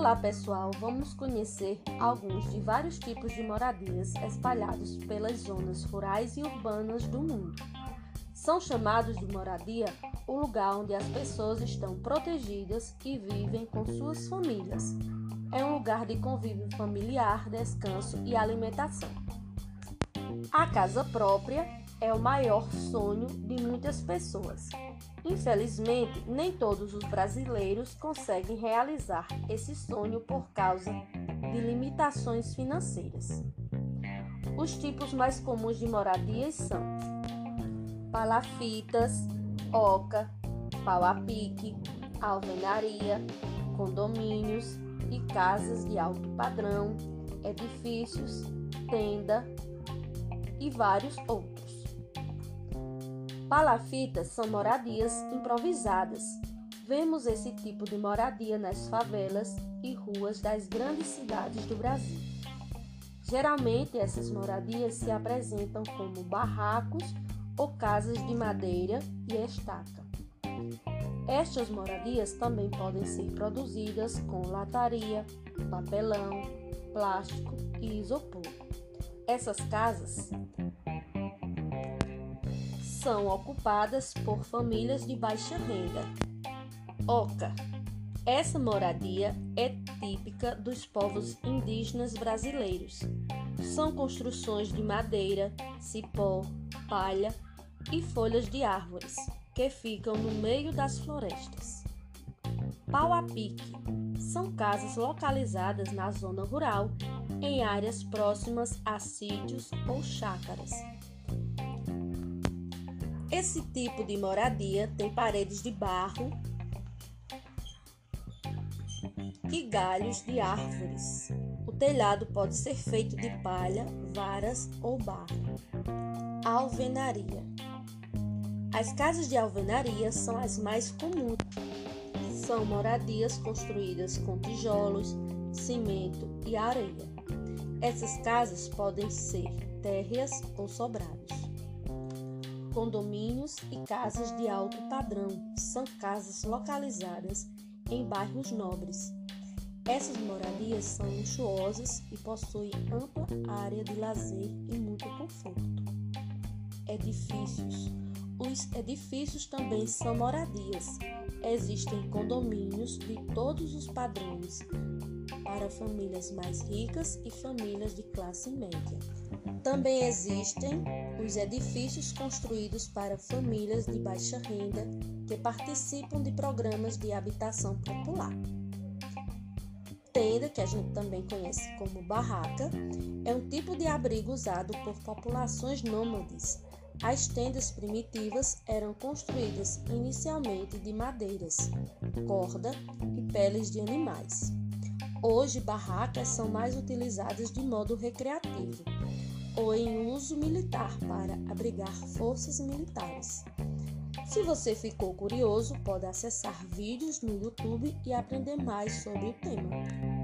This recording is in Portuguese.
Olá pessoal, vamos conhecer alguns de vários tipos de moradias espalhados pelas zonas rurais e urbanas do mundo. São chamados de moradia o lugar onde as pessoas estão protegidas e vivem com suas famílias. É um lugar de convívio familiar, descanso e alimentação. A casa própria é o maior sonho de muitas pessoas. Infelizmente, nem todos os brasileiros conseguem realizar esse sonho por causa de limitações financeiras. Os tipos mais comuns de moradias são palafitas, oca, pau a pique, alvenaria, condomínios e casas de alto padrão, edifícios, tenda e vários outros. Palafitas são moradias improvisadas. Vemos esse tipo de moradia nas favelas e ruas das grandes cidades do Brasil. Geralmente, essas moradias se apresentam como barracos ou casas de madeira e estaca. Estas moradias também podem ser produzidas com lataria, papelão, plástico e isopor. Essas casas são ocupadas por famílias de baixa renda. Oca. Essa moradia é típica dos povos indígenas brasileiros. São construções de madeira, cipó, palha e folhas de árvores que ficam no meio das florestas. Pau a pique são casas localizadas na zona rural, em áreas próximas a sítios ou chácaras. Esse tipo de moradia tem paredes de barro e galhos de árvores. O telhado pode ser feito de palha, varas ou barro. Alvenaria. As casas de alvenaria são as mais comuns. São moradias construídas com tijolos, cimento e areia. Essas casas podem ser térreas ou sobrados. Condomínios e casas de alto padrão são casas localizadas em bairros nobres. Essas moradias são luxuosas e possuem ampla área de lazer e muito conforto. Edifícios. Os edifícios também são moradias. Existem condomínios de todos os padrões para famílias mais ricas e famílias de classe média. Também existem os edifícios construídos para famílias de baixa renda que participam de programas de habitação popular. Tenda, que a gente também conhece como barraca, é um tipo de abrigo usado por populações nômades. As tendas primitivas eram construídas inicialmente de madeiras, corda e peles de animais. Hoje, barracas são mais utilizadas de modo recreativo ou em uso militar para abrigar forças militares. Se você ficou curioso, pode acessar vídeos no YouTube e aprender mais sobre o tema.